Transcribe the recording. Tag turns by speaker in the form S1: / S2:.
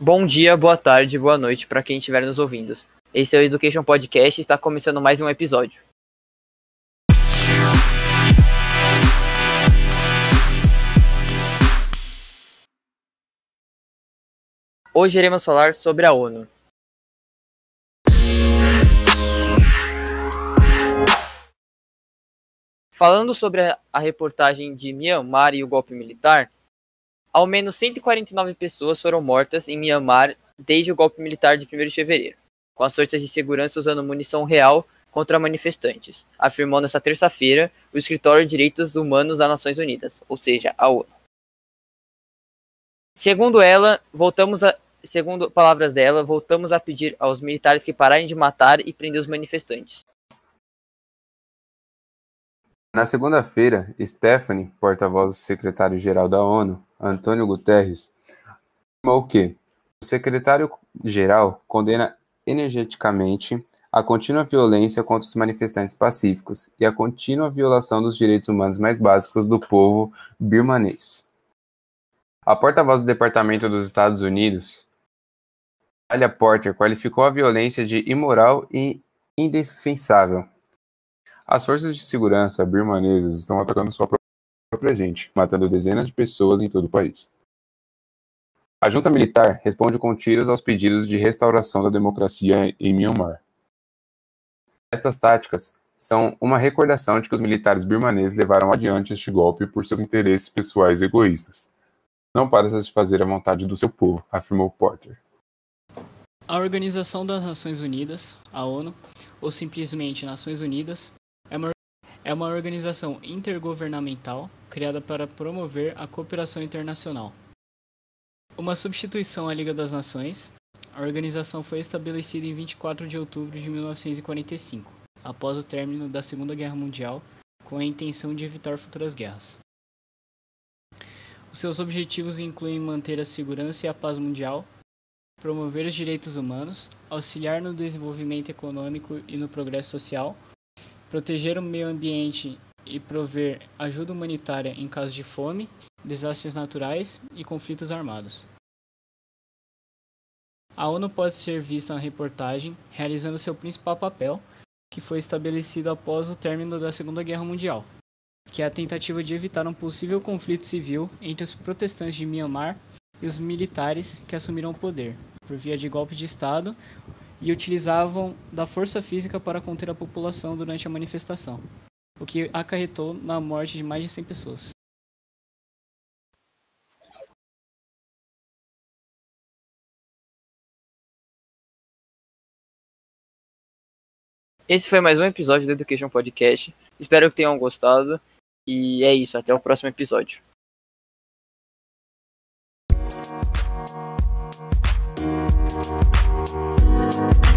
S1: Bom dia, boa tarde, boa noite para quem estiver nos ouvindo. Esse é o Education Podcast e está começando mais um episódio. Hoje iremos falar sobre a ONU. Falando sobre a reportagem de Myanmar e o golpe militar, ao menos 149 pessoas foram mortas em Myanmar desde o golpe militar de 1 de fevereiro, com as forças de segurança usando munição real contra manifestantes, afirmou nesta terça-feira o Escritório de Direitos Humanos das Nações Unidas, ou seja, a ONU. Segundo ela, voltamos a, segundo palavras dela, voltamos a pedir aos militares que pararem de matar e prender os manifestantes.
S2: Na segunda-feira, Stephanie, porta-voz do secretário-geral da ONU, Antônio Guterres, afirmou que o secretário-geral condena energeticamente a contínua violência contra os manifestantes pacíficos e a contínua violação dos direitos humanos mais básicos do povo birmanês. A porta-voz do Departamento dos Estados Unidos, Talia Porter, qualificou a violência de imoral e indefensável as forças de segurança birmanesas estão atacando sua própria gente, matando dezenas de pessoas em todo o país. A junta militar responde com tiros aos pedidos de restauração da democracia em Myanmar. Estas táticas são uma recordação de que os militares birmaneses levaram adiante este golpe por seus interesses pessoais egoístas, não para satisfazer a vontade do seu povo, afirmou Porter.
S3: A Organização das Nações Unidas, a ONU, ou simplesmente Nações Unidas, é uma, organização intergovernamental criada para promover a cooperação internacional. Uma substituição à Liga das Nações, a organização foi estabelecida em 24 de outubro de 1945, após o término da Segunda Guerra Mundial, com a intenção de evitar futuras guerras. Os seus objetivos incluem manter a segurança e a paz mundial, promover os direitos humanos, auxiliar no desenvolvimento econômico e no progresso social, proteger o meio ambiente e prover ajuda humanitária em caso de fome, desastres naturais e conflitos armados. A ONU pode ser vista na reportagem realizando seu principal papel, que foi estabelecido após o término da Segunda Guerra Mundial, que é a tentativa de evitar um possível conflito civil entre os protestantes de Myanmar e os militares que assumiram o poder, por via de golpe de Estado e utilizavam da força física para conter a população durante a manifestação, o que acarretou na morte de mais de 100 pessoas.
S1: Esse foi mais um episódio do Education Podcast. Espero que tenham gostado. E é isso, até o próximo episódio. Thank you. you